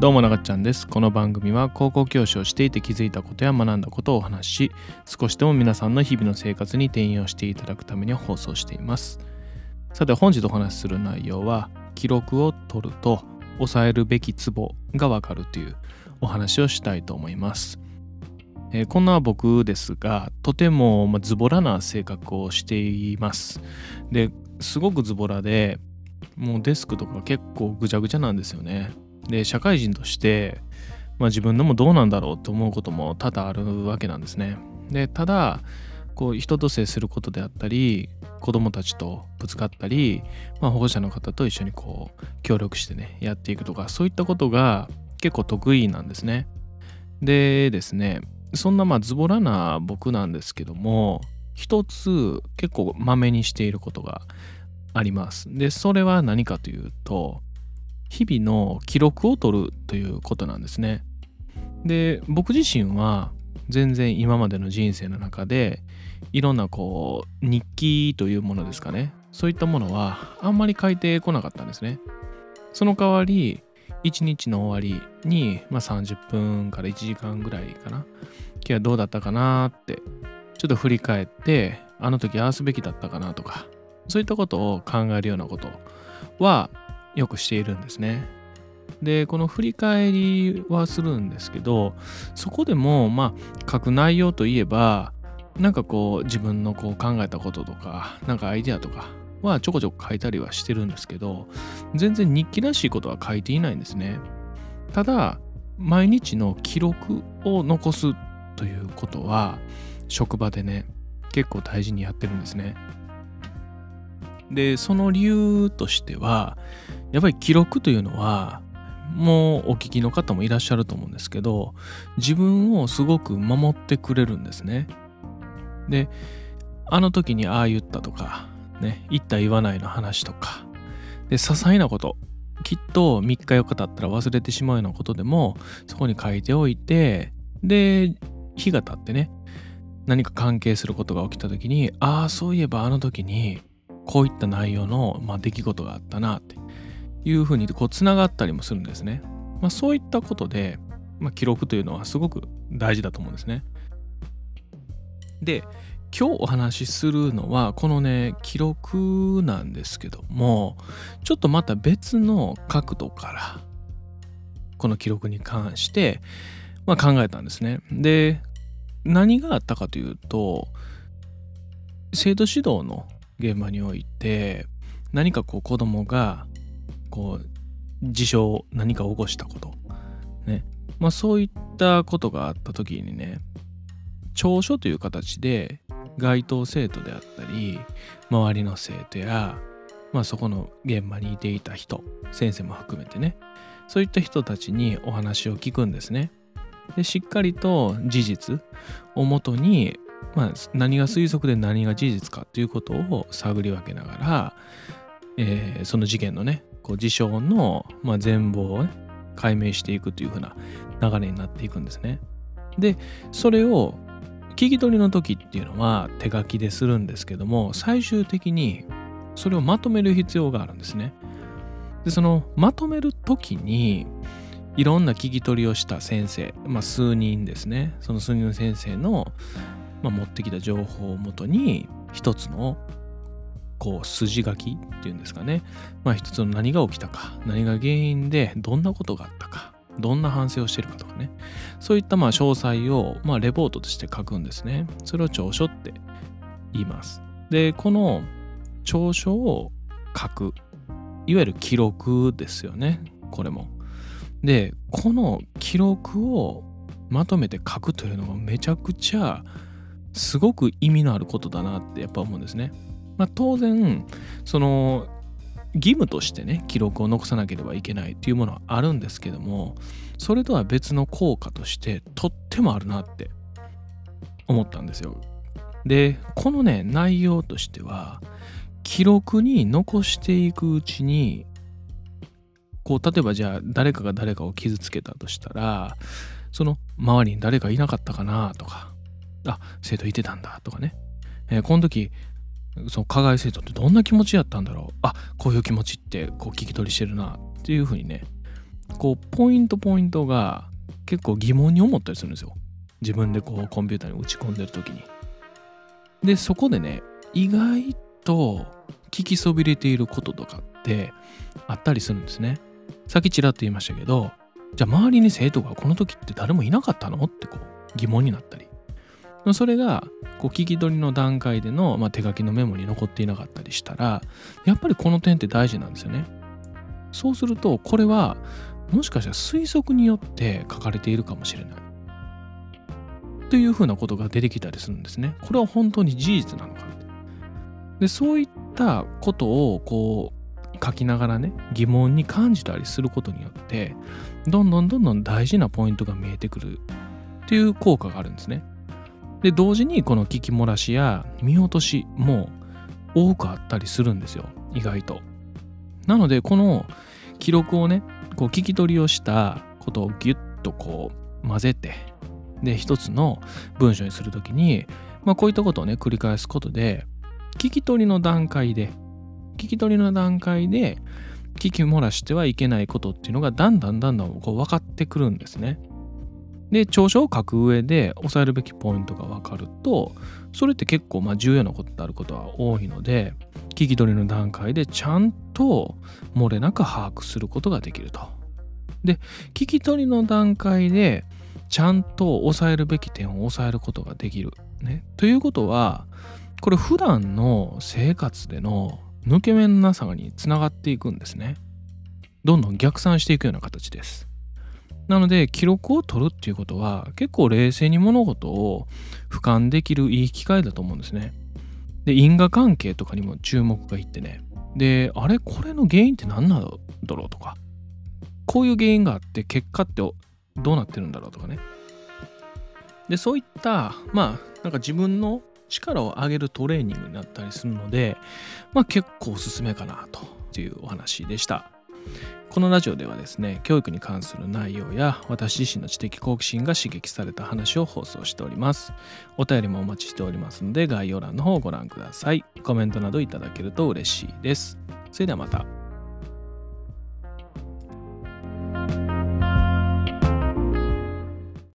どうもながっちゃんです。この番組は高校教師をしていて気づいたことや学んだことをお話し、少しでも皆さんの日々の生活に転用していただくために放送しています。さて本日お話しする内容は、記録を取ると抑えるべきツボがわかるというお話をしたいと思います。えーこんな僕ですが、とてもズボラな性格をしています。で、すごくズボラで、もうデスクとか結構ぐちゃぐちゃなんですよね。で社会人として、まあ、自分でもどうなんだろうと思うことも多々あるわけなんですね。でただこう人と接することであったり子供たちとぶつかったり、まあ、保護者の方と一緒にこう協力してねやっていくとかそういったことが結構得意なんですね。でですねそんなまあズボラな僕なんですけども一つ結構まめにしていることがあります。でそれは何かというと日々の記録を取るということなんですね。で僕自身は全然今までの人生の中でいろんなこう日記というものですかねそういったものはあんまり書いてこなかったんですね。その代わり一日の終わりに、まあ、30分から1時間ぐらいかな今日はどうだったかなってちょっと振り返ってあの時ああすべきだったかなとかそういったことを考えるようなことはよくしているんですね。でこの振り返りはするんですけどそこでもまあ書く内容といえばなんかこう自分のこう考えたこととかなんかアイデアとかはちょこちょこ書いたりはしてるんですけど全然日記らしいことは書いていないんですね。ただ毎日の記録を残すということは職場でね結構大事にやってるんですね。でその理由としてはやっぱり記録というのはもうお聞きの方もいらっしゃると思うんですけど自分をすごく守ってくれるんですね。であの時にああ言ったとかね言った言わないの話とかで些細なこときっと3日4日経ったら忘れてしまうようなことでもそこに書いておいてで日が経ってね何か関係することが起きた時にああそういえばあの時にこういった内容の、まあ、出来事があったなっていうふうにこうつながったりもするんですね。まあ、そういったことで、まあ、記録というのはすごく大事だと思うんですね。で今日お話しするのはこのね記録なんですけどもちょっとまた別の角度からこの記録に関して、まあ、考えたんですね。で何があったかというと生徒指導の現場において何かこう子供がこう事象何か起こしたこと。ね。まあそういったことがあった時にね調書という形で該当生徒であったり周りの生徒やまあそこの現場にいていた人先生も含めてねそういった人たちにお話を聞くんですね。でしっかりと事実をもとにまあ、何が推測で何が事実かということを探り分けながら、えーその事件のねこう事象の、まあ、全貌をね解明していくというふうな流れになっていくんですね。でそれを聞き取りの時っていうのは手書きでするんですけども最終的にそれをまとめる必要があるんですね。でそのまとめる時にいろんな聞き取りをした先生、まあ、数人ですねその数人の先生のまあ、持ってきた情報をもとに一つのこう筋書きっていうんですかね、まあ、一つの何が起きたか何が原因でどんなことがあったかどんな反省をしてるかとかね。そういったまあ詳細をまあレポートとして書くんですね。それを調書って言います。でこの調書を書くいわゆる記録ですよね。これも。でこの記録をまとめて書くというのがめちゃくちゃすごく意味のあることだなってやっぱ思うんですね。まあ、当然その義務としてね記録を残さなければいけないっていうものはあるんですけどもそれとは別の効果としてとってもあるなって思ったんですよ。でこのね内容としては記録に残していくうちにこう例えばじゃあ誰かが誰かを傷つけたとしたらその周りに誰かいなかったかなとかあ生徒いてたんだとかね、えーこの時その加害生徒ってどんな気持ちやったんだろう？あこういう気持ちってこう聞き取りしてるなっていうふうにね。こうポイントポイントが結構疑問に思ったりするんですよ。自分でこうコンピューターに打ち込んでる時に。でそこでね意外と聞きそびれていることとかってあったりするんですね。さっきちらっと言いましたけどじゃあ周りに生徒がこの時って誰もいなかったの？ってこう疑問になったり。それがこう聞き取りの段階での、まあ、手書きのメモに残っていなかったりしたらやっぱりこの点って大事なんですよね。そうするとこれはもしかしたら推測によって書かれているかもしれない。というふうなことが出てきたりするんですね。これは本当に事実なのかでそういったことをこう書きながらね疑問に感じたりすることによってどんどんどんどん大事なポイントが見えてくるっていう効果があるんですね。で同時にこの聞き漏らしや見落としも多くあったりするんですよ意外となのでこの記録をねこう聞き取りをしたことをギュッとこう混ぜてで一つの文章にするときに、まあ、こういったことをね繰り返すことで聞き取りの段階で聞き取りの段階で聞き漏らしてはいけないことっていうのがだんだんだんだんこう分かってくるんですね。で長所を書く上で押さえるべきポイントが分かるとそれって結構まあ重要なことであることは多いので聞き取りの段階でちゃんと漏れなく把握することができると。で聞き取りの段階でちゃんと抑えるべき点を抑えることができる。ね、ということはこれ普段の生活での抜け目のなさにつながっていくんですね。どんどん逆算していくような形です。なので記録を取るっていうことは結構冷静に物事を俯瞰できるいい機会だと思うんですね。で因果関係とかにも注目がいってね。であれこれの原因って何なんだろうとかこういう原因があって結果ってどうなってるんだろうとかね。でそういったまあなんか自分の力を上げるトレーニングになったりするのでまあ結構おすすめかなというお話でした。このラジオではですね教育に関する内容や私自身の知的好奇心が刺激された話を放送しております。お便りもお待ちしておりますので概要欄の方をご覧ください。コメントなどいただけると嬉しいです。それではまた。